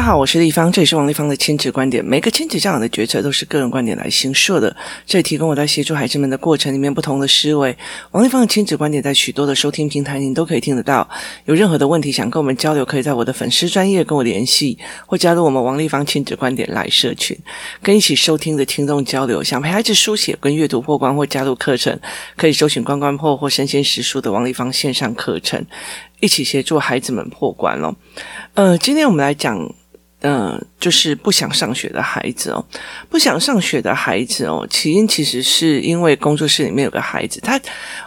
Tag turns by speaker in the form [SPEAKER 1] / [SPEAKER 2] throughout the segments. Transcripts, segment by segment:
[SPEAKER 1] 大家好，我是丽芳，这里是王立芳的亲子观点。每个亲子教养的决策都是个人观点来形设的，这里提供我在协助孩子们的过程里面不同的思维。王立芳的亲子观点在许多的收听平台您都可以听得到。有任何的问题想跟我们交流，可以在我的粉丝专业跟我联系，或加入我们王立芳亲子观点来社群，跟一起收听的听众交流。想陪孩子书写跟阅读破关或加入课程，可以搜寻关关破或身先实书的王立芳线上课程。一起协助孩子们破关了。呃，今天我们来讲，呃，就是不想上学的孩子哦，不想上学的孩子哦，起因其实是因为工作室里面有个孩子，他，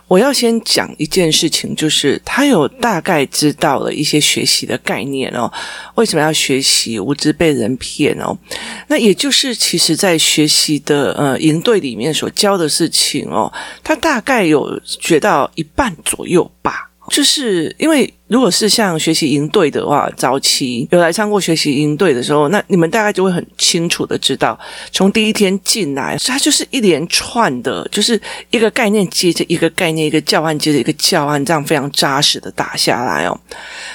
[SPEAKER 1] 我要先讲一件事情，就是他有大概知道了一些学习的概念哦，为什么要学习？无知被人骗哦，那也就是其实在学习的呃营队里面所教的事情哦，他大概有学到一半左右吧。就是因为，如果是像学习营队的话，早期有来上过学习营队的时候，那你们大概就会很清楚的知道，从第一天进来，它就是一连串的，就是一个概念接着一个概念，一个教案接着一个教案，这样非常扎实的打下来哦。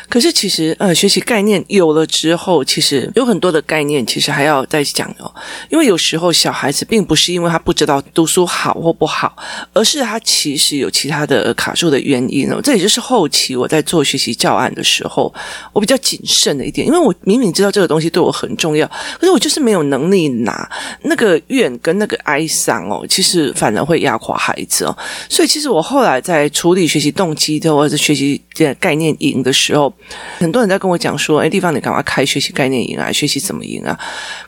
[SPEAKER 1] 可是其实，呃，学习概念有了之后，其实有很多的概念，其实还要再讲哦。因为有时候小孩子并不是因为他不知道读书好或不好，而是他其实有其他的卡住的原因哦。这也就是。后期我在做学习教案的时候，我比较谨慎的一点，因为我明明知道这个东西对我很重要，可是我就是没有能力拿那个怨跟那个哀伤哦，其实反而会压垮孩子哦。所以其实我后来在处理学习动机的或者学习的概念营的时候，很多人在跟我讲说：“哎，地方你干嘛开学习概念营啊？学习怎么赢啊？”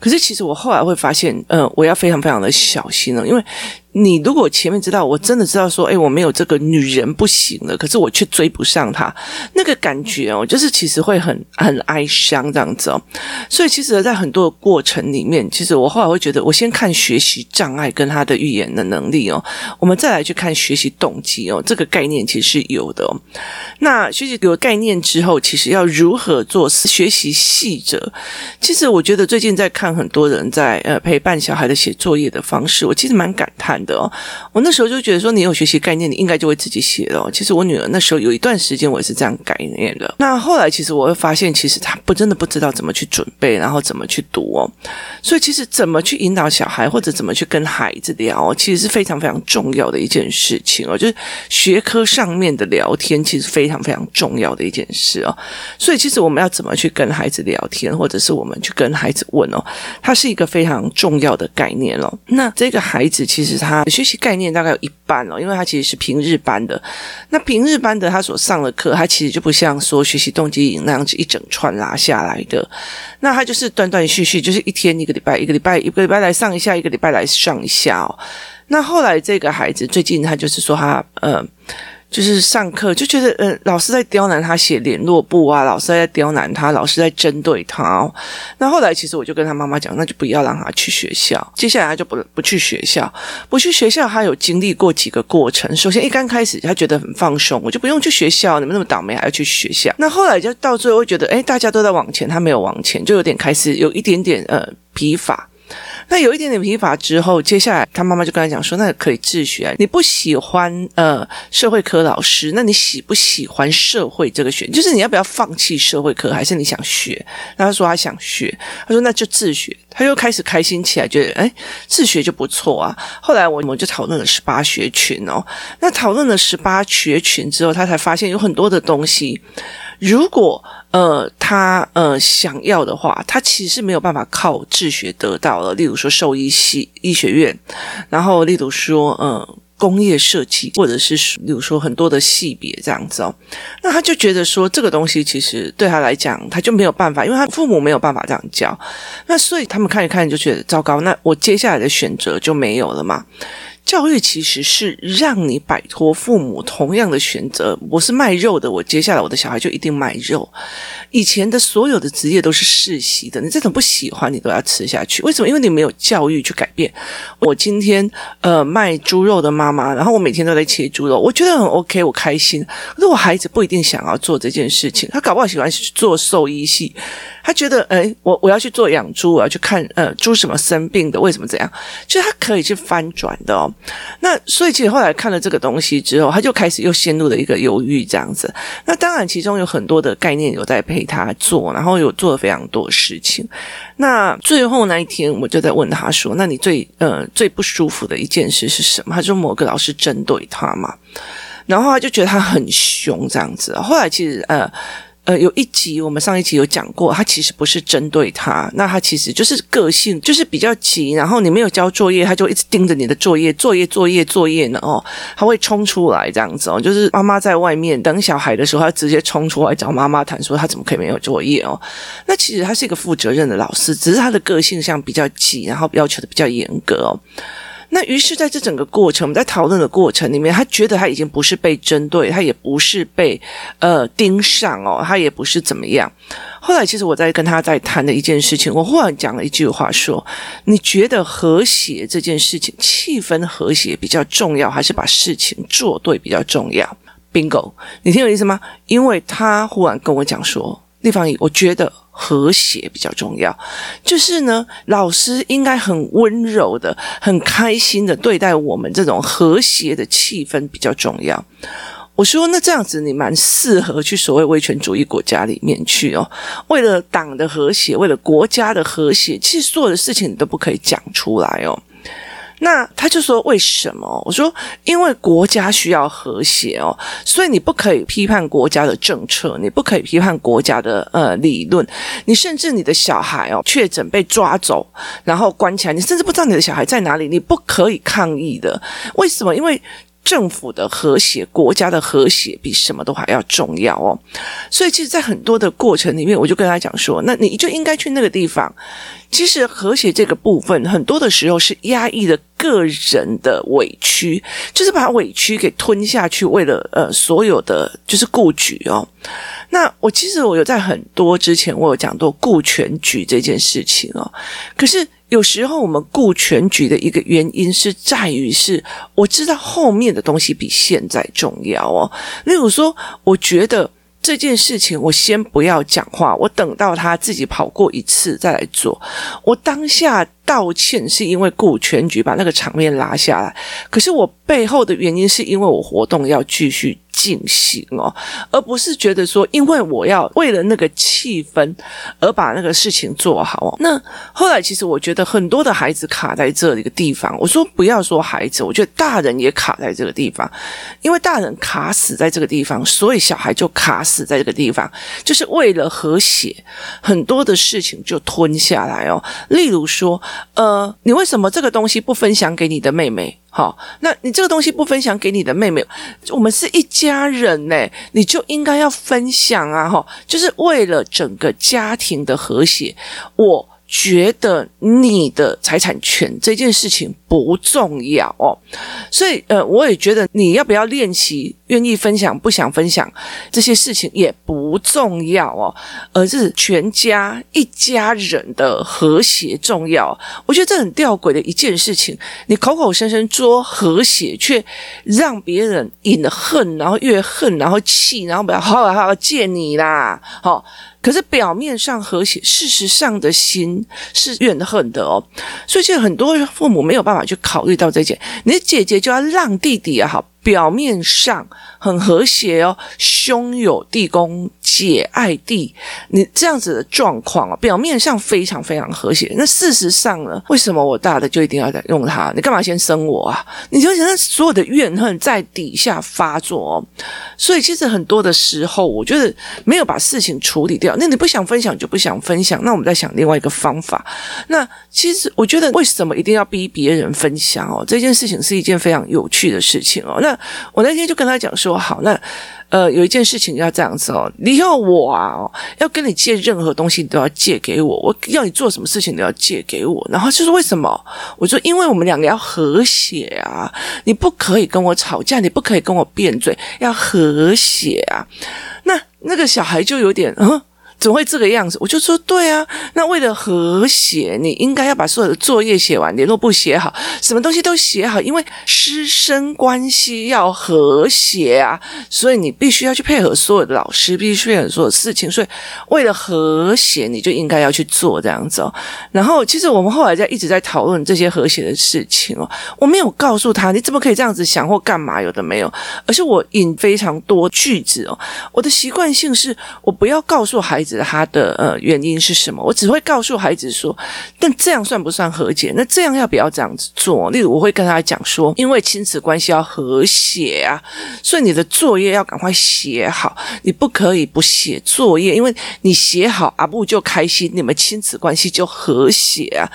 [SPEAKER 1] 可是其实我后来会发现，呃，我要非常非常的小心了，因为。你如果前面知道，我真的知道说，哎，我没有这个女人不行了，可是我却追不上她，那个感觉哦，就是其实会很很哀伤这样子哦。所以其实，在很多的过程里面，其实我后来会觉得，我先看学习障碍跟他的预言的能力哦，我们再来去看学习动机哦，这个概念其实是有的哦。那学习有概念之后，其实要如何做学习细则？其实我觉得最近在看很多人在呃陪伴小孩的写作业的方式，我其实蛮感叹。的哦，我那时候就觉得说，你有学习概念，你应该就会自己写了。其实我女儿那时候有一段时间，我也是这样概念的。那后来其实我会发现，其实她不真的不知道怎么去准备，然后怎么去读哦。所以其实怎么去引导小孩，或者怎么去跟孩子聊，其实是非常非常重要的一件事情哦。就是学科上面的聊天，其实非常非常重要的一件事哦。所以其实我们要怎么去跟孩子聊天，或者是我们去跟孩子问哦，它是一个非常重要的概念哦。那这个孩子其实他。他学习概念大概有一半哦，因为他其实是平日班的。那平日班的他所上的课，他其实就不像说学习动机营那样子一整串拉下来的。那他就是断断续续，就是一天一个礼拜，一个礼拜一个礼拜来上一下，一个礼拜来上一下哦。那后来这个孩子最近他就是说他嗯。就是上课就觉得，呃，老师在刁难他写联络簿啊，老师在刁难他，老师在针对他。那后来其实我就跟他妈妈讲，那就不要让他去学校。接下来他就不不去学校，不去学校，他有经历过几个过程。首先一刚开始他觉得很放松，我就不用去学校，你们那么倒霉还要去学校。那后来就到最后会觉得，诶，大家都在往前，他没有往前，就有点开始有一点点呃疲乏。那有一点点疲乏之后，接下来他妈妈就跟他讲说：“那可以自学啊，你不喜欢呃社会科老师，那你喜不喜欢社会这个学？就是你要不要放弃社会科，还是你想学？”那他说他想学，他说那就自学。他又开始开心起来，觉得诶自学就不错啊。后来我们就讨论了十八学群哦，那讨论了十八学群之后，他才发现有很多的东西。如果呃他呃想要的话，他其实是没有办法靠自学得到的。例如说兽医系医学院，然后例如说呃工业设计，或者是例如说很多的系别这样子哦。那他就觉得说这个东西其实对他来讲，他就没有办法，因为他父母没有办法这样教。那所以他们看一看就觉得糟糕，那我接下来的选择就没有了嘛。教育其实是让你摆脱父母同样的选择。我是卖肉的，我接下来我的小孩就一定卖肉。以前的所有的职业都是世袭的，你这种不喜欢你都要吃下去。为什么？因为你没有教育去改变。我今天呃卖猪肉的妈妈，然后我每天都在切猪肉，我觉得很 OK，我开心。可是我孩子不一定想要做这件事情，他搞不好喜欢做兽医系。他觉得，哎，我我要去做养猪，我要去看呃猪什么生病的，为什么这样？就是他可以去翻转的哦。那所以其实后来看了这个东西之后，他就开始又陷入了一个犹豫这样子。那当然其中有很多的概念有在陪他做，然后有做了非常多事情。那最后那一天，我就在问他说：“那你最呃最不舒服的一件事是什么？”他说：“某个老师针对他嘛。”然后他就觉得他很凶这样子。后来其实呃。呃，有一集我们上一集有讲过，他其实不是针对他，那他其实就是个性，就是比较急，然后你没有交作业，他就一直盯着你的作业，作业，作业，作业呢哦，他会冲出来这样子哦，就是妈妈在外面等小孩的时候，他直接冲出来找妈妈谈，说他怎么可以没有作业哦？那其实他是一个负责任的老师，只是他的个性上比较急，然后要求的比较严格哦。那于是，在这整个过程，我们在讨论的过程里面，他觉得他已经不是被针对，他也不是被呃盯上哦，他也不是怎么样。后来，其实我在跟他在谈的一件事情，我忽然讲了一句话说：“你觉得和谐这件事情，气氛和谐比较重要，还是把事情做对比较重要？”Bingo，你听我意思吗？因为他忽然跟我讲说：“立方，我觉得。”和谐比较重要，就是呢，老师应该很温柔的、很开心的对待我们，这种和谐的气氛比较重要。我说，那这样子你蛮适合去所谓威权主义国家里面去哦，为了党的和谐，为了国家的和谐，其实所有的事情你都不可以讲出来哦。那他就说为什么？我说因为国家需要和谐哦，所以你不可以批判国家的政策，你不可以批判国家的呃理论，你甚至你的小孩哦确诊被抓走，然后关起来，你甚至不知道你的小孩在哪里，你不可以抗议的。为什么？因为。政府的和谐，国家的和谐比什么都还要重要哦。所以，其实，在很多的过程里面，我就跟他讲说，那你就应该去那个地方。其实，和谐这个部分，很多的时候是压抑的个人的委屈，就是把委屈给吞下去，为了呃所有的就是顾局哦。那我其实我有在很多之前，我有讲过顾全局这件事情哦。可是。有时候我们顾全局的一个原因是在于是我知道后面的东西比现在重要哦。例如说，我觉得这件事情我先不要讲话，我等到他自己跑过一次再来做。我当下道歉是因为顾全局把那个场面拉下来，可是我背后的原因是因为我活动要继续。进行哦，而不是觉得说，因为我要为了那个气氛而把那个事情做好哦。那后来其实我觉得很多的孩子卡在这一个地方。我说不要说孩子，我觉得大人也卡在这个地方，因为大人卡死在这个地方，所以小孩就卡死在这个地方，就是为了和谐，很多的事情就吞下来哦。例如说，呃，你为什么这个东西不分享给你的妹妹？好，那你这个东西不分享给你的妹妹，我们是一家人呢，你就应该要分享啊！哈，就是为了整个家庭的和谐，我。觉得你的财产权这件事情不重要哦，所以呃，我也觉得你要不要练习愿意分享，不想分享这些事情也不重要哦，而是全家一家人的和谐重要。我觉得这很吊诡的一件事情，你口口声声说和谐，却让别人引恨，然后越恨，然后气，然后不要好好好见你啦，好。可是表面上和谐，事实上的心是怨恨的哦。所以，现在很多父母没有办法就考虑到这件。你姐姐就要让弟弟也好，表面上很和谐哦，兄友弟恭。姐爱弟，你这样子的状况啊，表面上非常非常和谐。那事实上呢？为什么我大的就一定要用他？你干嘛先生我啊？你就觉得所有的怨恨在底下发作哦。所以其实很多的时候，我觉得没有把事情处理掉。那你不想分享就不想分享。那我们再想另外一个方法。那其实我觉得为什么一定要逼别人分享哦？这件事情是一件非常有趣的事情哦。那我那天就跟他讲说，好，那。呃，有一件事情要这样子哦，你要我啊，要跟你借任何东西，你都要借给我。我要你做什么事情，都要借给我。然后就是为什么？我说，因为我们两个要和谐啊，你不可以跟我吵架，你不可以跟我辩嘴，要和谐啊。那那个小孩就有点嗯。怎么会这个样子？我就说对啊，那为了和谐，你应该要把所有的作业写完，联络簿写好，什么东西都写好，因为师生关系要和谐啊，所以你必须要去配合所有的老师，必须配合所有事情，所以为了和谐，你就应该要去做这样子哦。然后，其实我们后来在一直在讨论这些和谐的事情哦，我没有告诉他你怎么可以这样子想或干嘛，有的没有，而是我引非常多句子哦。我的习惯性是我不要告诉孩子。他的呃原因是什么？我只会告诉孩子说，但这样算不算和解？那这样要不要这样子做？例如，我会跟他讲说，因为亲子关系要和谐啊，所以你的作业要赶快写好，你不可以不写作业，因为你写好，阿布就开心，你们亲子关系就和谐啊。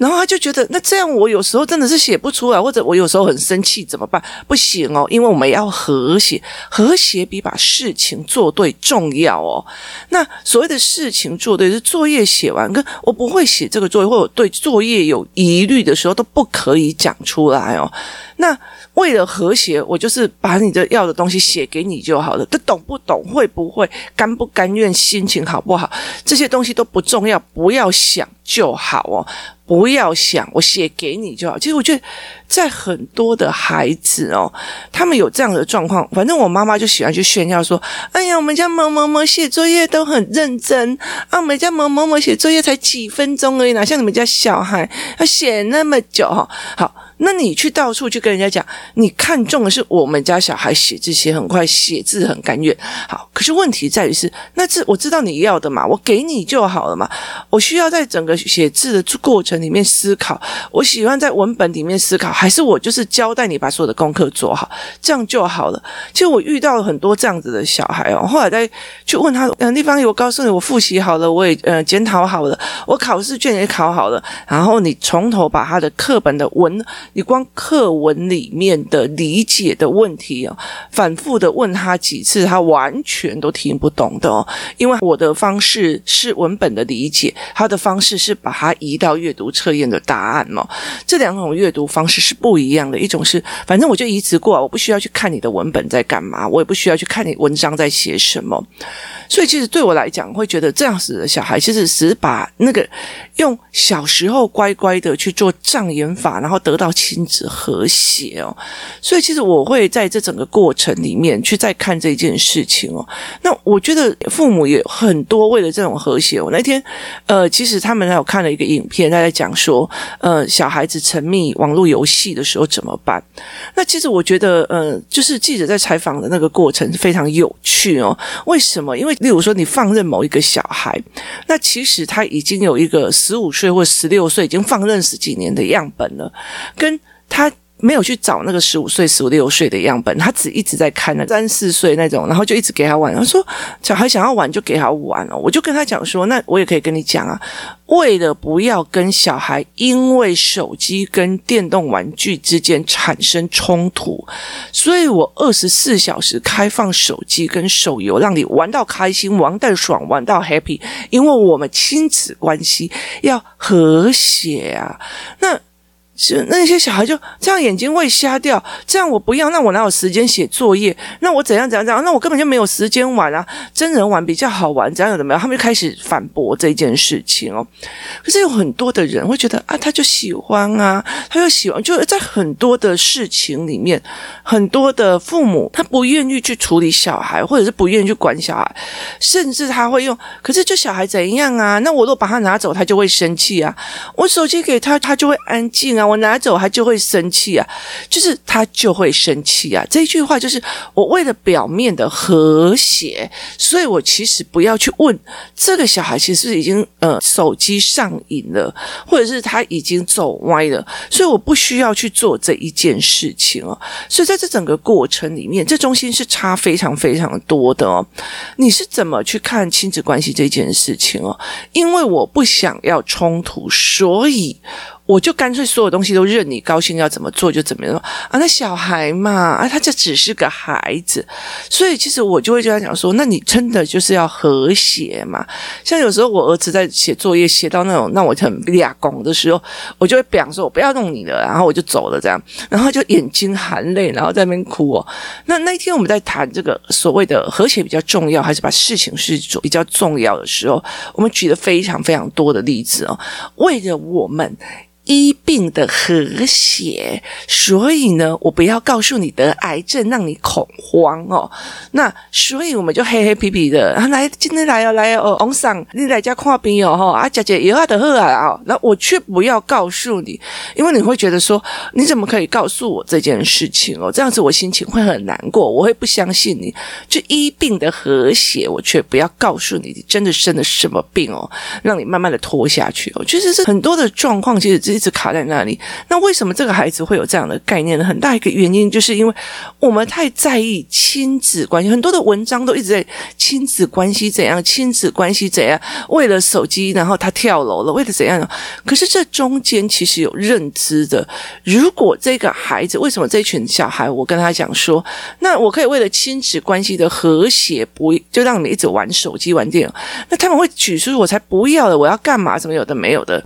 [SPEAKER 1] 然后他就觉得，那这样我有时候真的是写不出来，或者我有时候很生气怎么办？不行哦，因为我们要和谐，和谐比把事情做对重要哦。那所谓的事情做对，是作业写完，跟我不会写这个作业，或者对作业有疑虑的时候，都不可以讲出来哦。那为了和谐，我就是把你的要的东西写给你就好了。他懂不懂，会不会，甘不甘愿，心情好不好，这些东西都不重要，不要想就好哦。不要想，我写给你就好。其实我觉得，在很多的孩子哦，他们有这样的状况。反正我妈妈就喜欢去炫耀说：“哎呀，我们家某某某写作业都很认真啊，我们家某某某写作业才几分钟而已，哪像你们家小孩要写那么久哈。”好。那你去到处去跟人家讲，你看中的是我们家小孩写字写很快，写字很甘愿。好，可是问题在于是，那这我知道你要的嘛，我给你就好了嘛。我需要在整个写字的过程里面思考，我喜欢在文本里面思考，还是我就是交代你把所有的功课做好，这样就好了。其实我遇到了很多这样子的小孩哦，后来再去问他，嗯，地方有，我告诉你，我复习好了，我也呃检讨好了，我考试卷也考好了，然后你从头把他的课本的文。你光课文里面的理解的问题啊，反复的问他几次，他完全都听不懂的哦。因为我的方式是文本的理解，他的方式是把它移到阅读测验的答案哦。这两种阅读方式是不一样的，一种是反正我就移植过，我不需要去看你的文本在干嘛，我也不需要去看你文章在写什么。所以其实对我来讲，会觉得这样子的小孩，其实只是把那个用小时候乖乖的去做障眼法，然后得到亲子和谐哦。所以其实我会在这整个过程里面去再看这件事情哦。那我觉得父母也很多为了这种和谐。我那天呃，其实他们还有看了一个影片，他在讲说，呃，小孩子沉迷网络游戏的时候怎么办？那其实我觉得，呃，就是记者在采访的那个过程非常有趣哦。为什么？因为例如说，你放任某一个小孩，那其实他已经有一个十五岁或十六岁已经放任十几年的样本了，跟他没有去找那个十五岁、十五六岁的样本，他只一直在看那三四岁那种，然后就一直给他玩。他说小孩想要玩就给他玩了，我就跟他讲说，那我也可以跟你讲啊。为了不要跟小孩因为手机跟电动玩具之间产生冲突，所以我二十四小时开放手机跟手游，让你玩到开心，玩到爽，玩到 happy。因为我们亲子关系要和谐啊，那。是那些小孩就这样眼睛会瞎掉，这样我不要，那我哪有时间写作业？那我怎样怎样怎样？那我根本就没有时间玩啊！真人玩比较好玩，怎样有没有？他们就开始反驳这件事情哦。可是有很多的人会觉得啊，他就喜欢啊，他就喜欢，就在很多的事情里面，很多的父母他不愿意去处理小孩，或者是不愿意去管小孩，甚至他会用。可是这小孩怎样啊？那我若把他拿走，他就会生气啊！我手机给他，他就会安静啊！我拿走，他就会生气啊，就是他就会生气啊。这一句话就是我为了表面的和谐，所以我其实不要去问这个小孩其实已经呃手机上瘾了，或者是他已经走歪了，所以我不需要去做这一件事情哦。所以在这整个过程里面，这中心是差非常非常多的哦。你是怎么去看亲子关系这件事情哦？因为我不想要冲突，所以。我就干脆所有东西都任你高兴，要怎么做就怎么样啊。那小孩嘛，啊，他就只是个孩子，所以其实我就会跟他讲说，那你真的就是要和谐嘛。像有时候我儿子在写作业，写到那种让我很俩拱的时候，我就会讲说，我不要弄你了，然后我就走了这样，然后就眼睛含泪，然后在那边哭哦。那那一天我们在谈这个所谓的和谐比较重要，还是把事情是比较重要的时候，我们举了非常非常多的例子哦，为了我们。医病的和谐，所以呢，我不要告诉你得癌症，让你恐慌哦。那所以我们就黑黑皮皮的，啊、来今天来哦，来哦，王桑，你来家看病哦，哈啊，姐姐以后的喝啊，哦，那我却不要告诉你，因为你会觉得说，你怎么可以告诉我这件事情哦？这样子我心情会很难过，我会不相信你。就医病的和谐，我却不要告诉你，你真的生了什么病哦，让你慢慢的拖下去哦。其实是很多的状况，其实。一直卡在那里，那为什么这个孩子会有这样的概念呢？很大一个原因就是因为我们太在意亲子关系，很多的文章都一直在亲子关系怎样，亲子关系怎样，为了手机，然后他跳楼了，为了怎样？可是这中间其实有认知的。如果这个孩子，为什么这群小孩，我跟他讲说，那我可以为了亲子关系的和谐，不就让你一直玩手机、玩电脑？那他们会举出我才不要了，我要干嘛？怎么有的没有的？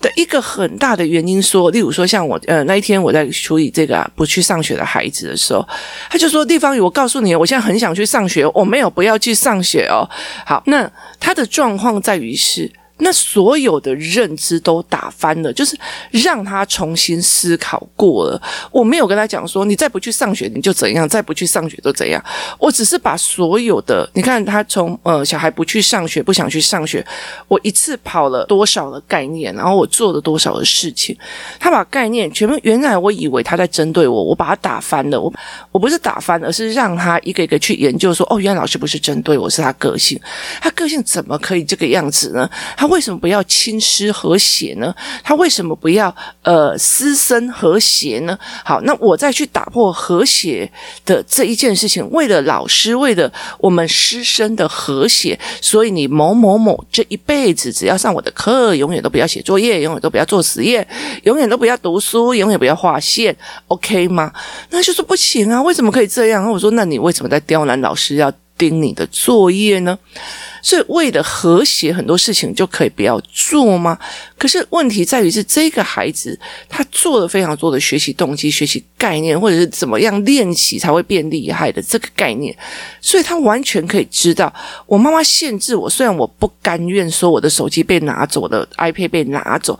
[SPEAKER 1] 的一个很大的原因说，例如说像我呃那一天我在处理这个啊不去上学的孩子的时候，他就说：“地方语，我告诉你，我现在很想去上学，我没有不要去上学哦。”好，那他的状况在于是。那所有的认知都打翻了，就是让他重新思考过了。我没有跟他讲说，你再不去上学你就怎样，再不去上学就怎样。我只是把所有的，你看他从呃小孩不去上学，不想去上学，我一次跑了多少的概念，然后我做了多少的事情。他把概念全部，原来我以为他在针对我，我把他打翻了。我我不是打翻，而是让他一个一个去研究说，哦，原来老师不是针对我，是他个性。他个性怎么可以这个样子呢？他。为什么不要亲师和谐呢？他为什么不要呃师生和谐呢？好，那我再去打破和谐的这一件事情，为了老师，为了我们师生的和谐，所以你某某某这一辈子只要上我的课，永远都不要写作业，永远都不要做实验，永远都不要读书，永远不要画线，OK 吗？那就是不行啊！为什么可以这样？我说，那你为什么在刁难老师要盯你的作业呢？所以为了和谐，很多事情就可以不要做吗？可是问题在于是这个孩子他做了非常多的学习动机、学习概念，或者是怎么样练习才会变厉害的这个概念，所以他完全可以知道，我妈妈限制我，虽然我不甘愿说我的手机被拿走的，iPad 被拿走。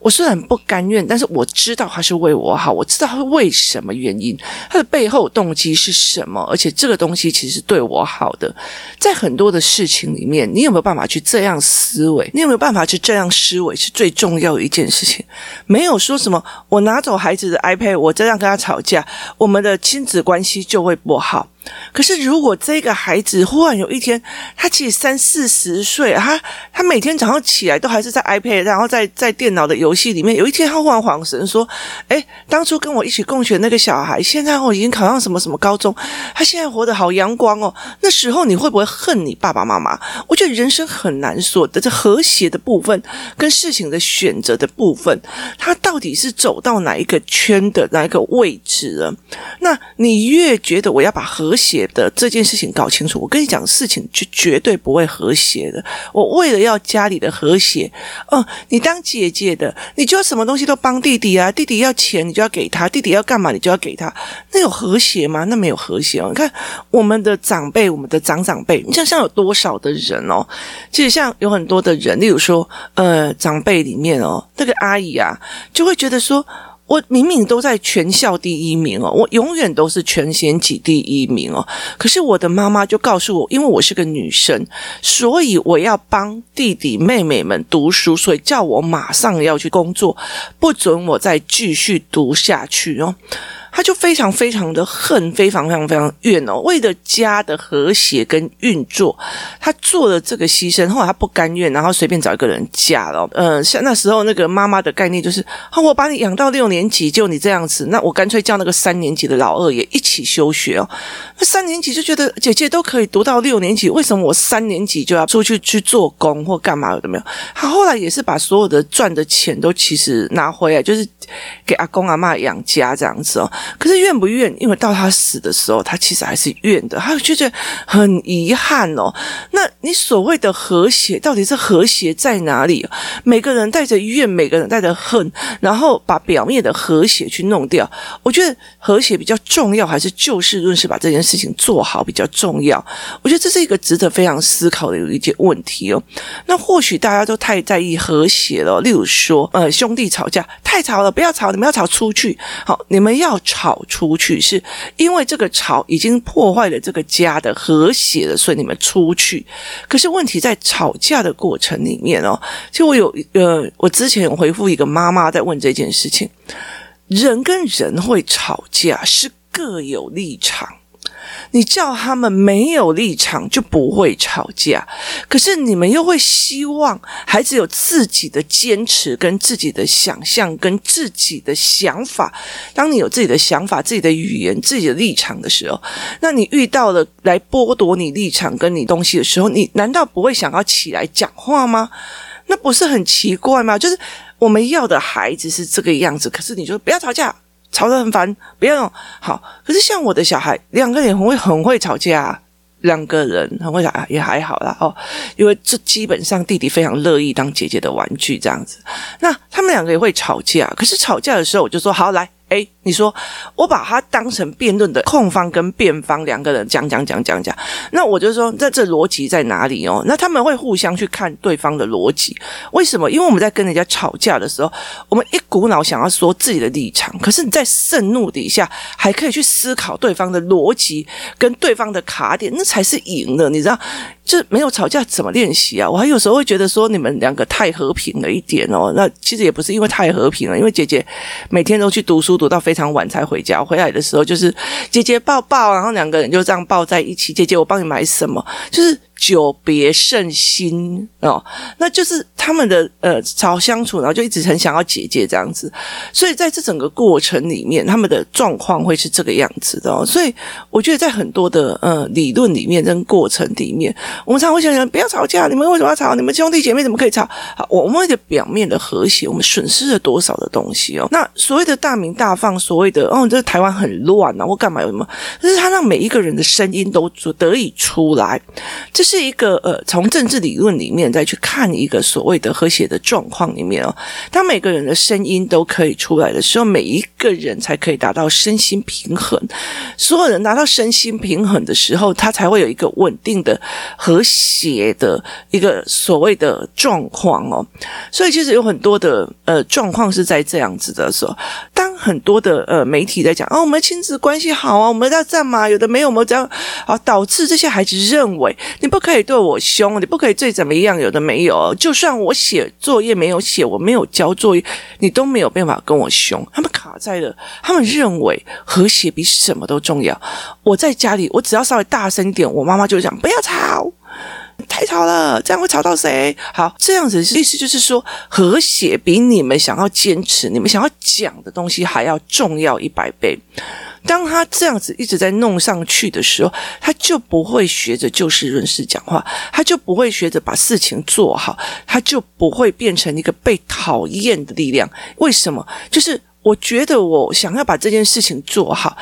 [SPEAKER 1] 我虽然不甘愿，但是我知道他是为我好，我知道他为什么原因，他的背后动机是什么，而且这个东西其实对我好的。在很多的事情里面，你有没有办法去这样思维？你有没有办法去这样思维是最重要的一件事情。没有说什么，我拿走孩子的 iPad，我这样跟他吵架，我们的亲子关系就会不好。可是，如果这个孩子忽然有一天，他其实三四十岁，他他每天早上起来都还是在 iPad，然后在在电脑的游戏里面。有一天，他忽然恍神说：“诶，当初跟我一起共学那个小孩，现在我已经考上什么什么高中，他现在活得好阳光哦。”那时候你会不会恨你爸爸妈妈？我觉得人生很难说的，这和谐的部分跟事情的选择的部分，他到底是走到哪一个圈的哪一个位置了？那你越觉得我要把和和谐的这件事情搞清楚，我跟你讲，事情就绝对不会和谐的。我为了要家里的和谐，哦，你当姐姐的，你就要什么东西都帮弟弟啊，弟弟要钱你就要给他，弟弟要干嘛你就要给他，那有和谐吗？那没有和谐哦。你看我们的长辈，我们的长长辈，你想想有多少的人哦？其实像有很多的人，例如说，呃，长辈里面哦，那个阿姨啊，就会觉得说。我明明都在全校第一名哦，我永远都是全年级第一名哦。可是我的妈妈就告诉我，因为我是个女生，所以我要帮弟弟妹妹们读书，所以叫我马上要去工作，不准我再继续读下去哦。他就非常非常的恨，非常非常非常怨哦。为了家的和谐跟运作，他做了这个牺牲。后来他不甘愿，然后随便找一个人嫁了。呃，像那时候那个妈妈的概念就是：我把你养到六年级，就你这样子，那我干脆叫那个三年级的老二也一起休学哦。那三年级就觉得姐姐都可以读到六年级，为什么我三年级就要出去去做工或干嘛？有没有？他后来也是把所有的赚的钱都其实拿回来，就是给阿公阿嬷养家这样子哦。可是怨不怨？因为到他死的时候，他其实还是怨的，他就觉得很遗憾哦。那你所谓的和谐，到底是和谐在哪里？每个人带着怨，每个人带着恨，然后把表面的和谐去弄掉。我觉得和谐比较重要，还是就事论事把这件事情做好比较重要？我觉得这是一个值得非常思考的有一件问题哦。那或许大家都太在意和谐了，例如说，呃，兄弟吵架太吵了，不要吵，你们要吵出去。好，你们要吵。出去是因为这个吵已经破坏了这个家的和谐了，所以你们出去。可是问题在吵架的过程里面哦，就我有呃，我之前回复一个妈妈在问这件事情，人跟人会吵架是各有立场。你叫他们没有立场就不会吵架，可是你们又会希望孩子有自己的坚持、跟自己的想象、跟自己的想法。当你有自己的想法、自己的语言、自己的立场的时候，那你遇到了来剥夺你立场跟你东西的时候，你难道不会想要起来讲话吗？那不是很奇怪吗？就是我们要的孩子是这个样子，可是你就不要吵架。吵得很烦，不要用好。可是像我的小孩，两个人很会很会吵架，两个人很会吵，也还好啦哦。因为这基本上弟弟非常乐意当姐姐的玩具这样子。那他们两个也会吵架，可是吵架的时候，我就说好来。诶，你说我把它当成辩论的控方跟辩方两个人讲讲讲讲讲，那我就说，那这逻辑在哪里哦？那他们会互相去看对方的逻辑，为什么？因为我们在跟人家吵架的时候，我们一股脑想要说自己的立场，可是你在盛怒底下还可以去思考对方的逻辑跟对方的卡点，那才是赢的，你知道？就没有吵架怎么练习啊？我还有时候会觉得说你们两个太和平了一点哦。那其实也不是因为太和平了，因为姐姐每天都去读书，读到非常晚才回家。回来的时候就是姐姐抱抱，然后两个人就这样抱在一起。姐姐，我帮你买什么？就是。久别胜新哦，那就是他们的呃好相处，然后就一直很想要姐姐这样子，所以在这整个过程里面，他们的状况会是这个样子的哦。所以我觉得在很多的呃理论里面跟过程里面，我们常会想想，不要吵架，你们为什么要吵？你们兄弟姐妹怎么可以吵？我们为了表面的和谐，我们损失了多少的东西哦？那所谓的大鸣大放，所谓的哦，这台湾很乱啊，或干嘛有什么？就是他让每一个人的声音都得以出来，这。是一个呃，从政治理论里面再去看一个所谓的和谐的状况里面哦，当每个人的声音都可以出来的时候，每一个人才可以达到身心平衡。所有人达到身心平衡的时候，他才会有一个稳定的和谐的一个所谓的状况哦。所以其实有很多的呃状况是在这样子的时候，当很多的呃媒体在讲哦，我们亲子关系好啊，我们要干嘛？有的没有，我们这样啊，导致这些孩子认为你不。可以对我凶，你不可以最怎么样？有的没有，就算我写作业没有写，我没有交作业，你都没有办法跟我凶。他们卡在了，他们认为和谐比什么都重要。我在家里，我只要稍微大声一点，我妈妈就讲不要吵，太吵了，这样会吵到谁？好，这样子意思就是说，和谐比你们想要坚持、你们想要讲的东西还要重要一百倍。当他这样子一直在弄上去的时候，他就不会学着就事论事讲话，他就不会学着把事情做好，他就不会变成一个被讨厌的力量。为什么？就是我觉得我想要把这件事情做好，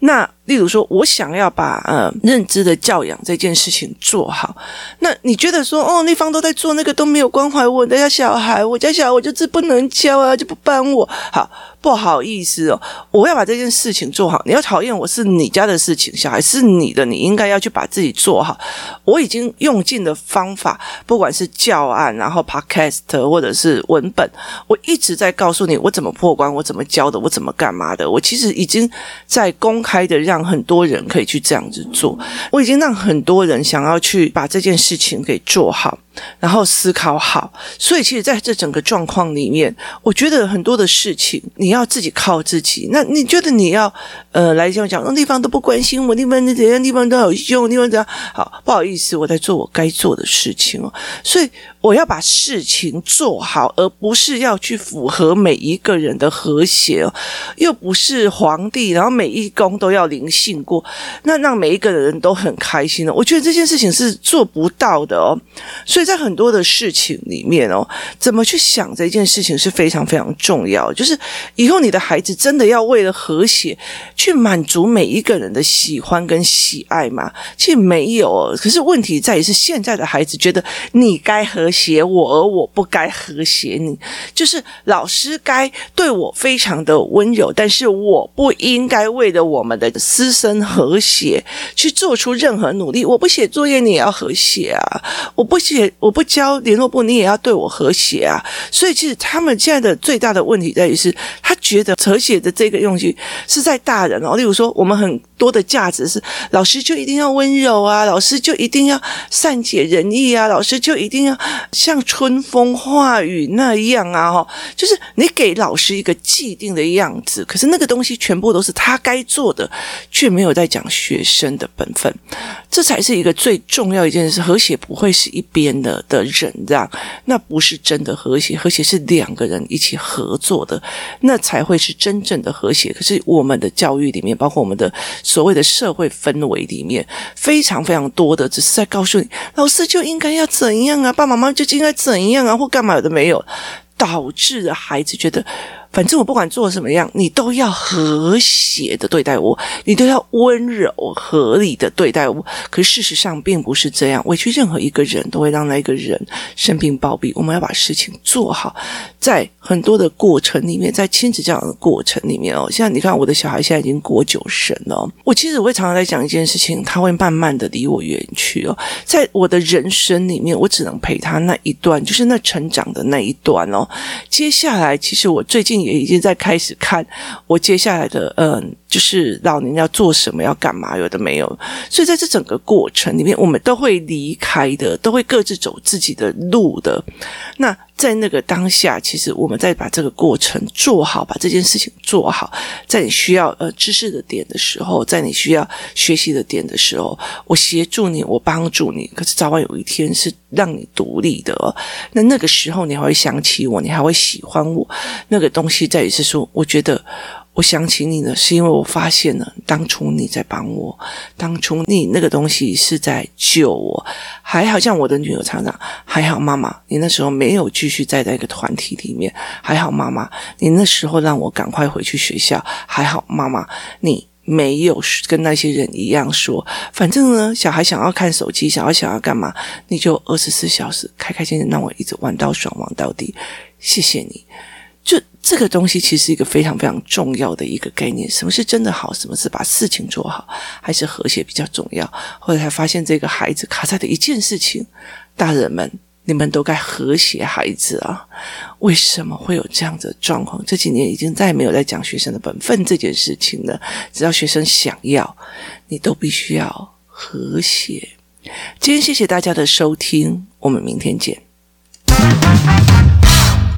[SPEAKER 1] 那。例如说，我想要把呃认知的教养这件事情做好，那你觉得说，哦，那方都在做那个都没有关怀我的家小孩，我家小孩我就是不能教啊，就不帮我。好，不好意思哦，我要把这件事情做好。你要讨厌我是你家的事情，小孩是你的，你应该要去把自己做好。我已经用尽了方法，不管是教案，然后 podcast 或者是文本，我一直在告诉你我怎么破关，我怎么教的，我怎么干嘛的。我其实已经在公开的让。让很多人可以去这样子做，我已经让很多人想要去把这件事情给做好。然后思考好。所以，其实在这整个状况里面，我觉得很多的事情你要自己靠自己。那你觉得你要呃来这样讲，那地方都不关心我，地方怎样，地方都有用，地方怎样？好，不好意思，我在做我该做的事情哦。所以我要把事情做好，而不是要去符合每一个人的和谐。又不是皇帝，然后每一宫都要灵性过，那让每一个人都很开心的。我觉得这件事情是做不到的哦。所以在很多的事情里面哦，怎么去想这件事情是非常非常重要。就是以后你的孩子真的要为了和谐去满足每一个人的喜欢跟喜爱吗？其实没有。可是问题在于是现在的孩子觉得你该和谐我，而我不该和谐你。就是老师该对我非常的温柔，但是我不应该为了我们的师生和谐去做出任何努力。我不写作业，你也要和谐啊！我不写，我不交联络簿，你也要对我和谐啊！所以，其实他们现在的最大的问题在于是，他觉得和谐的这个用具是在大人哦。例如说，我们很多的价值是老师就一定要温柔啊，老师就一定要善解人意啊，老师就一定要像春风化雨那样啊！哈，就是你给老师一个既定的样子，可是那个东西全部都是他该做的，却没有在讲学生的本分，这才是一个最重要一件事。和谐不会是一边的的忍让，那不是真的和谐。和谐是两个人一起合作的，那才会是真正的和谐。可是我们的教育里面，包括我们的所谓的社会氛围里面，非常非常多的只是在告诉你，老师就应该要怎样啊，爸爸妈妈就应该怎样啊，或干嘛的没有，导致的孩子觉得。反正我不管做什么样，你都要和谐的对待我，你都要温柔合理的对待我。可是事实上并不是这样，委屈任何一个人都会让那一个人生病暴毙。我们要把事情做好，在很多的过程里面，在亲子教养的过程里面哦，像你看我的小孩现在已经过九生了，我其实我会常常在讲一件事情，他会慢慢的离我远去哦。在我的人生里面，我只能陪他那一段，就是那成长的那一段哦。接下来，其实我最近。也已经在开始看我接下来的，嗯，就是老年要做什么，要干嘛，有的没有。所以在这整个过程里面，我们都会离开的，都会各自走自己的路的。那在那个当下，其实我们在把这个过程做好，把这件事情做好，在你需要呃知识的点的时候，在你需要学习的点的时候，我协助你，我帮助你。可是早晚有一天是让你独立的哦，那那个时候你还会想起我，你还会喜欢我。那个东西在于是说，我觉得。我想起你呢，是因为我发现了当初你在帮我，当初你那个东西是在救我。还好像我的女儿常常，还好妈妈，你那时候没有继续在那个团体里面，还好妈妈，你那时候让我赶快回去学校，还好妈妈，你没有跟那些人一样说，反正呢，小孩想要看手机，想要想要干嘛，你就二十四小时开开心心让我一直玩到爽，玩到底。谢谢你。这个东西，其实是一个非常非常重要的一个概念。什么是真的好？什么是把事情做好？还是和谐比较重要？后来才发现，这个孩子卡在的一件事情，大人们，你们都该和谐孩子啊！为什么会有这样的状况？这几年已经再也没有在讲学生的本分这件事情了。只要学生想要，你都必须要和谐。今天谢谢大家的收听，我们明天见。